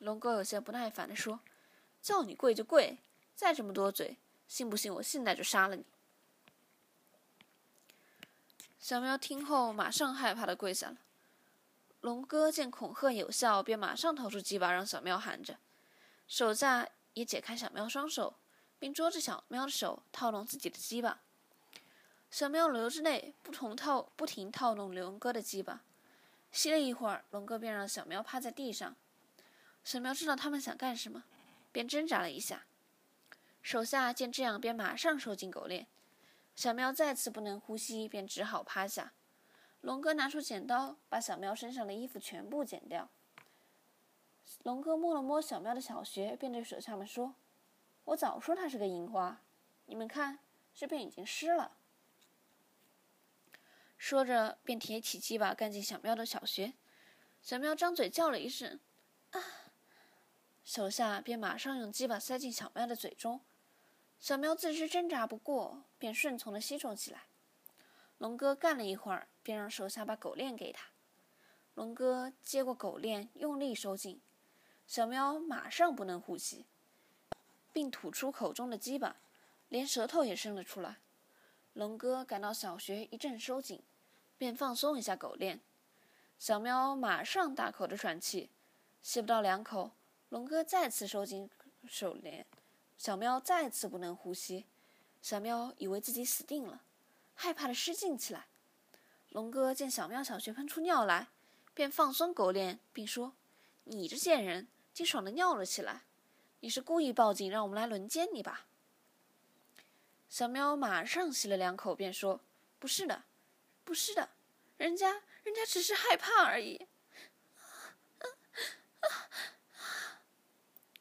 龙哥有些不耐烦地说：“叫你跪就跪，再这么多嘴，信不信我现在就杀了你？”小喵听后，马上害怕的跪下了。龙哥见恐吓有效，便马上掏出鸡巴，让小喵含着。手下也解开小喵双手，并捉着小喵的手，套弄自己的鸡巴。小喵流着泪，不同套不停套弄龙哥的鸡巴。吸了一会儿，龙哥便让小喵趴在地上。小喵知道他们想干什么，便挣扎了一下。手下见这样，便马上收紧狗链。小喵再次不能呼吸，便只好趴下。龙哥拿出剪刀，把小喵身上的衣服全部剪掉。龙哥摸了摸小喵的小穴，便对手下们说：“我早说它是个樱花，你们看，这边已经湿了。”说着，便提起鸡巴干进小喵的小穴。小喵张嘴叫了一声：“啊！”手下便马上用鸡巴塞进小喵的嘴中。小喵自知挣扎不过，便顺从的吸收起来。龙哥干了一会儿，便让手下把狗链给他。龙哥接过狗链，用力收紧，小喵马上不能呼吸，并吐出口中的鸡巴，连舌头也伸了出来。龙哥感到小穴一阵收紧，便放松一下狗链，小喵马上大口的喘气，吸不到两口，龙哥再次收紧手链，小喵再次不能呼吸，小喵以为自己死定了，害怕的失禁起来。龙哥见小喵小穴喷出尿来。便放松狗链，并说：“你这贱人，竟爽的尿了起来！你是故意报警让我们来轮奸你吧？”小喵马上吸了两口，便说：“不是的，不是的，人家人家只是害怕而已。”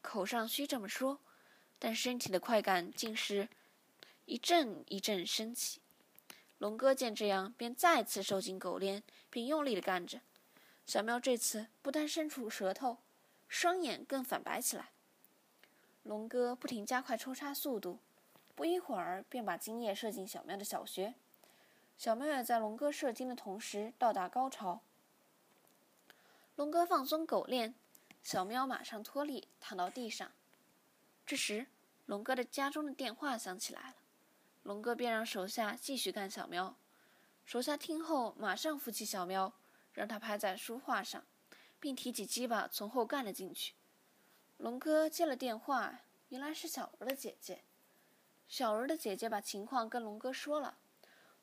口上需这么说，但身体的快感竟是一阵一阵升起。龙哥见这样，便再次收紧狗链，并用力的干着。小喵这次不但伸出舌头，双眼更反白起来。龙哥不停加快抽插速度，不一会儿便把精液射进小喵的小穴。小喵也在龙哥射精的同时到达高潮。龙哥放松狗链，小喵马上脱力躺到地上。这时，龙哥的家中的电话响起来了，龙哥便让手下继续干小喵。手下听后马上扶起小喵。让他拍在书画上，并提起鸡巴从后干了进去。龙哥接了电话，原来是小柔的姐姐。小柔的姐姐把情况跟龙哥说了，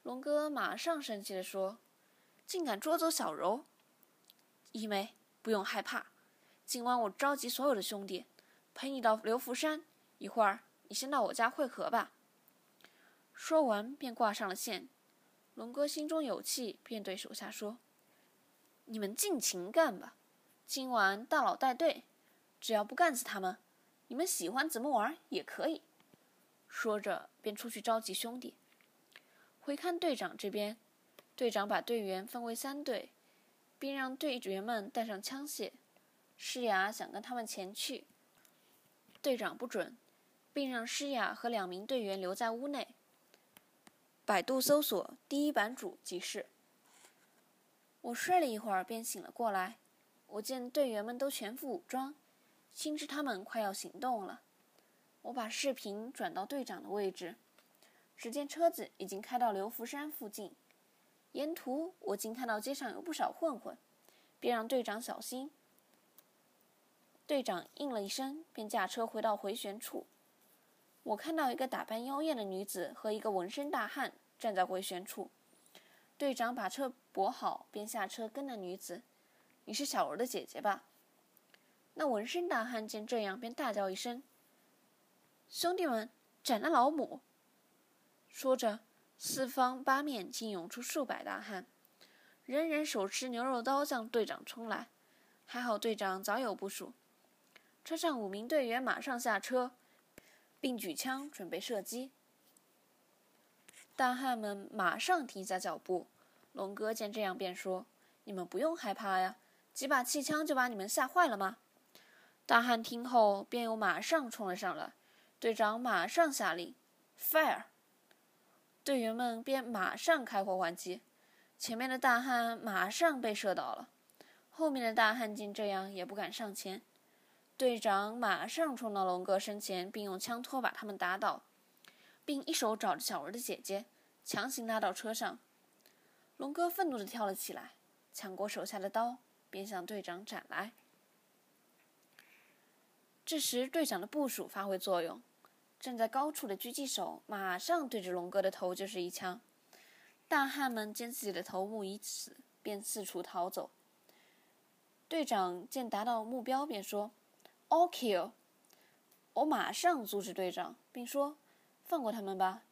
龙哥马上生气地说：“竟敢捉走小柔！一梅，不用害怕，今晚我召集所有的兄弟，陪你到刘福山。一会儿你先到我家会合吧。”说完便挂上了线。龙哥心中有气，便对手下说。你们尽情干吧，今晚大佬带队，只要不干死他们，你们喜欢怎么玩也可以。说着，便出去召集兄弟。回看队长这边，队长把队员分为三队，并让队员们带上枪械。诗雅想跟他们前去，队长不准，并让诗雅和两名队员留在屋内。百度搜索“第一版主”即是。我睡了一会儿，便醒了过来。我见队员们都全副武装，心知他们快要行动了。我把视频转到队长的位置，只见车子已经开到流浮山附近。沿途我竟看到街上有不少混混，便让队长小心。队长应了一声，便驾车回到回旋处。我看到一个打扮妖艳的女子和一个纹身大汉站在回旋处。队长把车泊好，便下车跟那女子：“你是小柔的姐姐吧？”那纹身大汉见这样，便大叫一声：“兄弟们，斩了老母！”说着，四方八面竟涌出数百大汉，人人手持牛肉刀向队长冲来。还好队长早有部署，车上五名队员马上下车，并举枪准备射击。大汉们马上停下脚步。龙哥见这样，便说：“你们不用害怕呀，几把气枪就把你们吓坏了吗？”大汉听后，便又马上冲了上来。队长马上下令：“Fire！” 队员们便马上开火还击。前面的大汉马上被射倒了，后面的大汉见这样，也不敢上前。队长马上冲到龙哥身前，并用枪托把他们打倒。并一手找着小文的姐姐，强行拉到车上。龙哥愤怒地跳了起来，抢过手下的刀，便向队长斩来。这时，队长的部署发挥作用，站在高处的狙击手马上对着龙哥的头就是一枪。大汉们见自己的头目已死，便四处逃走。队长见达到目标，便说 okio 我马上阻止队长，并说。放过他们吧，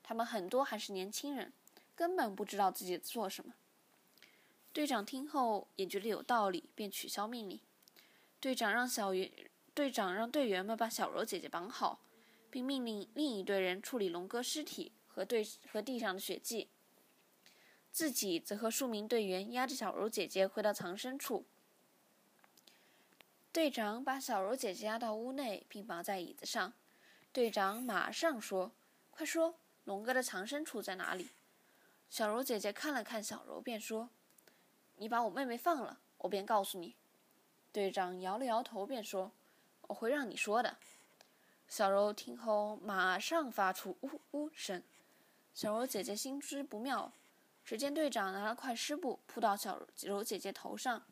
他们很多还是年轻人，根本不知道自己做什么。队长听后也觉得有道理，便取消命令。队长让小员队长让队员们把小柔姐姐绑好，并命令另一队人处理龙哥尸体和队和地上的血迹，自己则和数名队员押着小柔姐姐回到藏身处。队长把小柔姐姐押到屋内，并绑在椅子上。队长马上说：“快说，龙哥的藏身处在哪里？”小柔姐姐看了看小柔，便说：“你把我妹妹放了，我便告诉你。”队长摇了摇头，便说：“我会让你说的。”小柔听后，马上发出呜呜声。小柔姐姐心知不妙，只见队长拿了块湿布铺到小柔姐姐头上。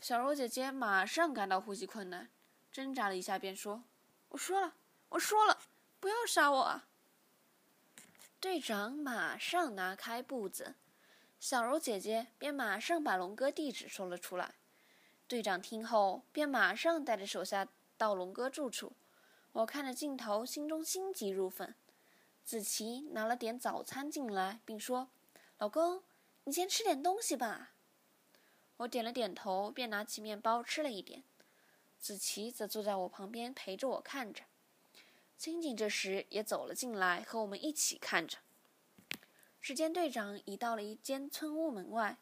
小柔姐姐马上感到呼吸困难，挣扎了一下，便说：“我说了，我说了，不要杀我啊！”队长马上拿开布子，小柔姐姐便马上把龙哥地址说了出来。队长听后，便马上带着手下到龙哥住处。我看着镜头，心中心急如焚。子琪拿了点早餐进来，并说：“老公，你先吃点东西吧。”我点了点头，便拿起面包吃了一点。子琪则坐在我旁边陪着我看着。金井这时也走了进来，和我们一起看着。只见队长已到了一间村屋门外，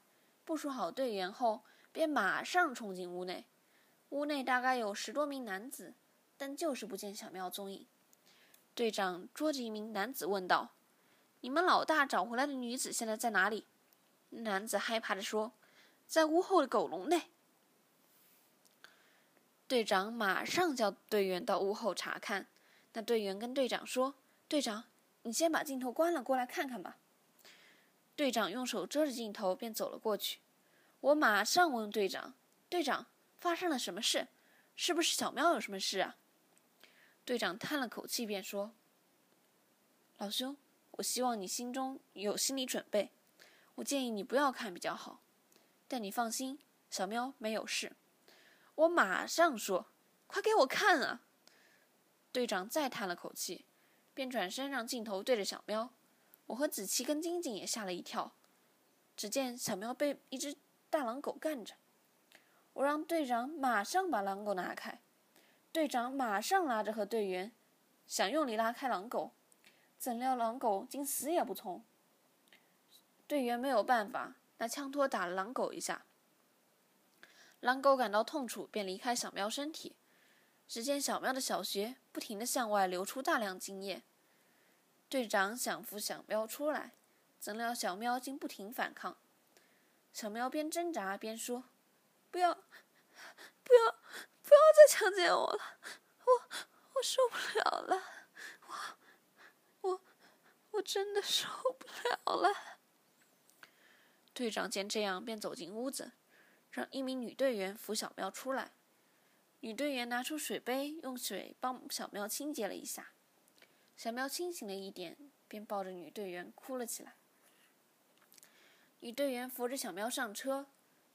部署好队员后，便马上冲进屋内。屋内大概有十多名男子，但就是不见小喵踪影。队长捉着一名男子问道：“你们老大找回来的女子现在在哪里？”男子害怕地说。在屋后的狗笼内，队长马上叫队员到屋后查看。那队员跟队长说：“队长，你先把镜头关了，过来看看吧。”队长用手遮着镜头，便走了过去。我马上问队长：“队长，发生了什么事？是不是小喵有什么事啊？”队长叹了口气，便说：“老兄，我希望你心中有心理准备。我建议你不要看比较好。”但你放心，小喵没有事。我马上说：“快给我看啊！”队长再叹了口气，便转身让镜头对着小喵。我和子琪跟晶晶也吓了一跳。只见小喵被一只大狼狗干着。我让队长马上把狼狗拿开。队长马上拉着和队员，想用力拉开狼狗，怎料狼狗竟死也不从。队员没有办法。拿枪托打了狼狗一下，狼狗感到痛楚，便离开小喵身体。只见小喵的小穴不停地向外流出大量精液。队长想扶小喵出来，怎料小喵竟不停反抗。小喵边挣扎边说：“不要，不要，不要再强奸我了！我，我受不了了！我，我，我真的受不了了！”队长见这样，便走进屋子，让一名女队员扶小喵出来。女队员拿出水杯，用水帮小喵清洁了一下。小喵清醒了一点，便抱着女队员哭了起来。女队员扶着小喵上车。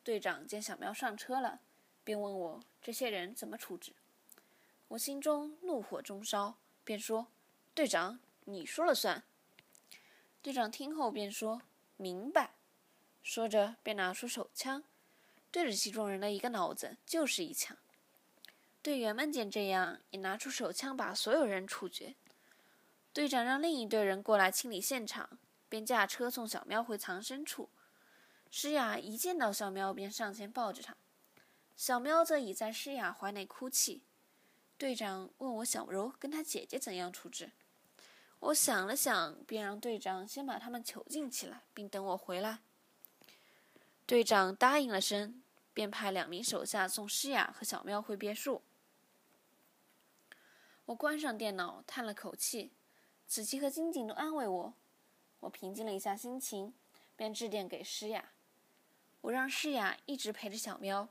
队长见小喵上车了，便问我这些人怎么处置。我心中怒火中烧，便说：“队长，你说了算。”队长听后便说：“明白。”说着，便拿出手枪，对着其中人的一个脑子就是一枪。队员们见这样，也拿出手枪把所有人处决。队长让另一队人过来清理现场，便驾车送小喵回藏身处。诗雅一见到小喵，便上前抱着它，小喵则倚在诗雅怀内哭泣。队长问我小柔跟她姐姐怎样处置，我想了想，便让队长先把他们囚禁起来，并等我回来。队长答应了声，便派两名手下送诗雅和小喵回别墅。我关上电脑，叹了口气。子琪和金井都安慰我。我平静了一下心情，便致电给诗雅。我让诗雅一直陪着小喵，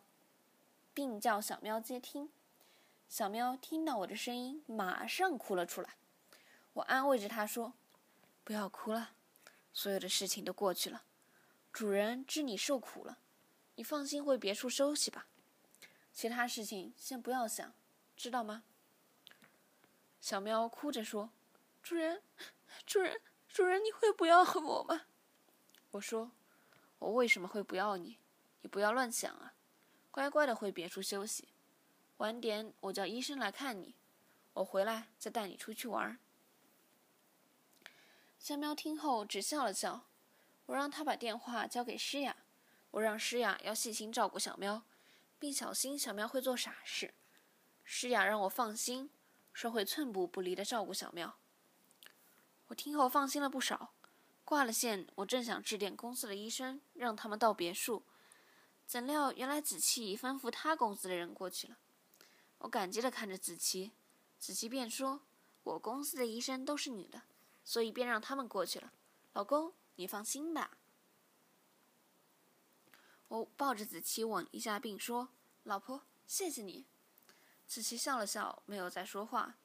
并叫小喵接听。小喵听到我的声音，马上哭了出来。我安慰着他说：“不要哭了，所有的事情都过去了。”主人知你受苦了，你放心回别处休息吧，其他事情先不要想，知道吗？小喵哭着说：“主人，主人，主人，你会不要我吗？”我说：“我为什么会不要你？你不要乱想啊，乖乖的回别处休息，晚点我叫医生来看你，我回来再带你出去玩。”小喵听后只笑了笑。我让他把电话交给诗雅，我让诗雅要细心照顾小喵，并小心小喵会做傻事。诗雅让我放心，说会寸步不离的照顾小喵。我听后放心了不少。挂了线，我正想致电公司的医生，让他们到别墅，怎料原来子琪已吩咐他公司的人过去了。我感激的看着子琪，子琪便说：“我公司的医生都是女的，所以便让他们过去了。老公，你放心吧。”我抱着子琪吻一下，并说：“老婆，谢谢你。”子琪笑了笑，没有再说话。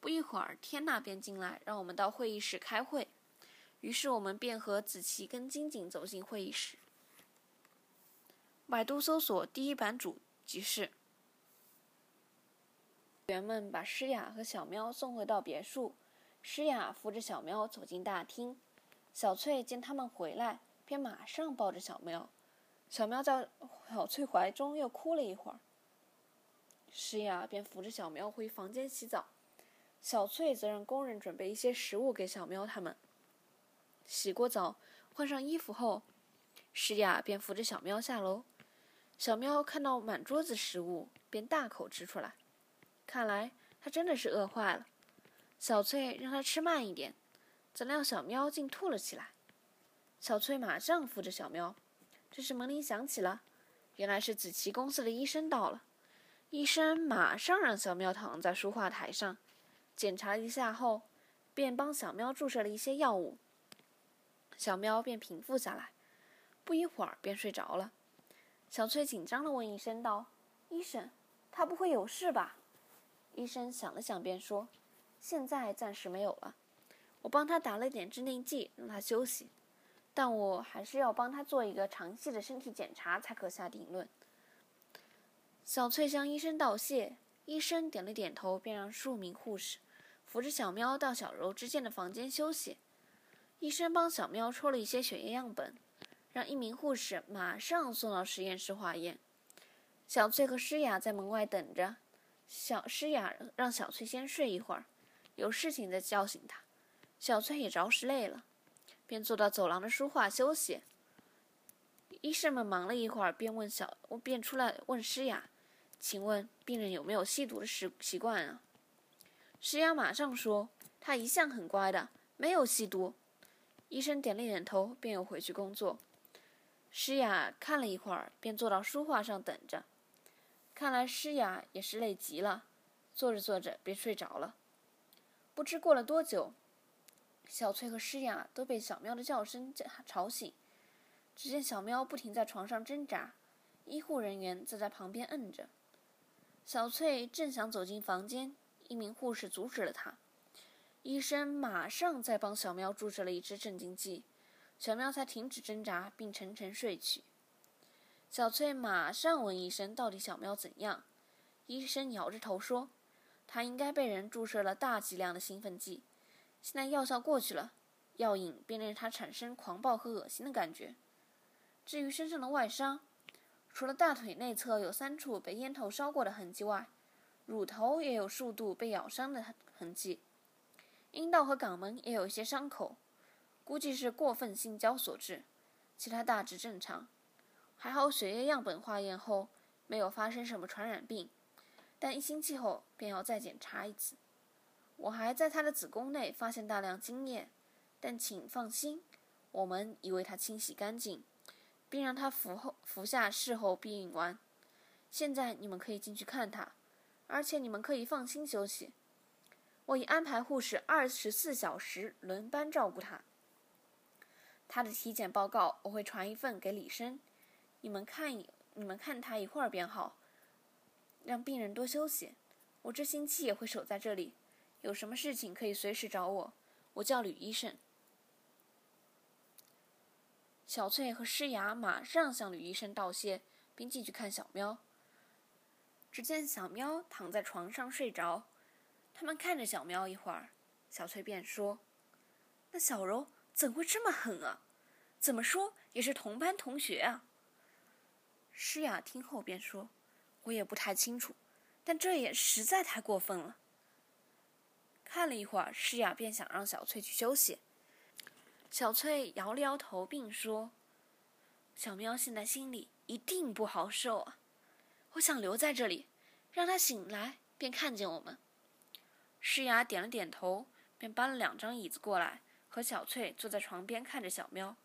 不一会儿，天娜便进来，让我们到会议室开会。于是我们便和子琪跟金井走进会议室。百度搜索第一版主即是。员们把诗雅和小喵送回到别墅。诗雅扶着小喵走进大厅。小翠见他们回来，便马上抱着小喵。小喵在小翠怀中又哭了一会儿。诗雅便扶着小喵回房间洗澡。小翠则让工人准备一些食物给小喵他们。洗过澡，换上衣服后，诗雅便扶着小喵下楼。小喵看到满桌子食物，便大口吃出来。看来它真的是饿坏了。小翠让它吃慢一点，怎料小喵竟吐了起来。小翠马上扶着小喵。这时门铃响起了，原来是紫琪公司的医生到了。医生马上让小喵躺在书画台上，检查一下后，便帮小喵注射了一些药物。小喵便平复下来，不一会儿便睡着了。小翠紧张地问医生道：“医生，他不会有事吧？”医生想了想，便说：“现在暂时没有了，我帮他打了点镇定剂，让他休息。但我还是要帮他做一个详细的身体检查，才可下定论。”小翠向医生道谢，医生点了点头，便让数名护士扶着小喵到小柔之间的房间休息。医生帮小喵抽了一些血液样本，让一名护士马上送到实验室化验。小翠和诗雅在门外等着。小诗雅让小翠先睡一会儿，有事情再叫醒她。小翠也着实累了，便坐到走廊的书画休息。医生们忙了一会儿，便问小，便出来问诗雅：“请问病人有没有吸毒的习习惯啊？”诗雅马上说：“他一向很乖的，没有吸毒。”医生点了点头，便又回去工作。诗雅看了一会儿，便坐到书画上等着。看来诗雅也是累极了，坐着坐着便睡着了。不知过了多久，小翠和诗雅都被小喵的叫声吵醒。只见小喵不停在床上挣扎，医护人员则在旁边摁着。小翠正想走进房间，一名护士阻止了她。医生马上在帮小喵注射了一支镇静剂，小喵才停止挣扎，并沉沉睡去。小翠马上问医生：“到底小喵怎样？”医生摇着头说：“他应该被人注射了大剂量的兴奋剂，现在药效过去了，药瘾便令他产生狂暴和恶心的感觉。至于身上的外伤，除了大腿内侧有三处被烟头烧过的痕迹外，乳头也有数度被咬伤的痕迹。”阴道和肛门也有一些伤口，估计是过分性交所致，其他大致正常。还好血液样本化验后没有发生什么传染病，但一星期后便要再检查一次。我还在他的子宫内发现大量精液，但请放心，我们已为他清洗干净，并让他服后服下事后避孕丸。现在你们可以进去看他，而且你们可以放心休息。我已安排护士二十四小时轮班照顾他。他的体检报告我会传一份给李生，你们看一你们看他一会儿便好。让病人多休息。我这星期也会守在这里，有什么事情可以随时找我。我叫吕医生。小翠和诗雅马上向吕医生道谢，并进去看小喵。只见小喵躺在床上睡着。他们看着小喵一会儿，小翠便说：“那小柔怎会这么狠啊？怎么说也是同班同学啊。”诗雅听后便说：“我也不太清楚，但这也实在太过分了。”看了一会儿，诗雅便想让小翠去休息。小翠摇了摇头，并说：“小喵现在心里一定不好受啊，我想留在这里，让它醒来便看见我们。”诗雅点了点头，便搬了两张椅子过来，和小翠坐在床边看着小喵。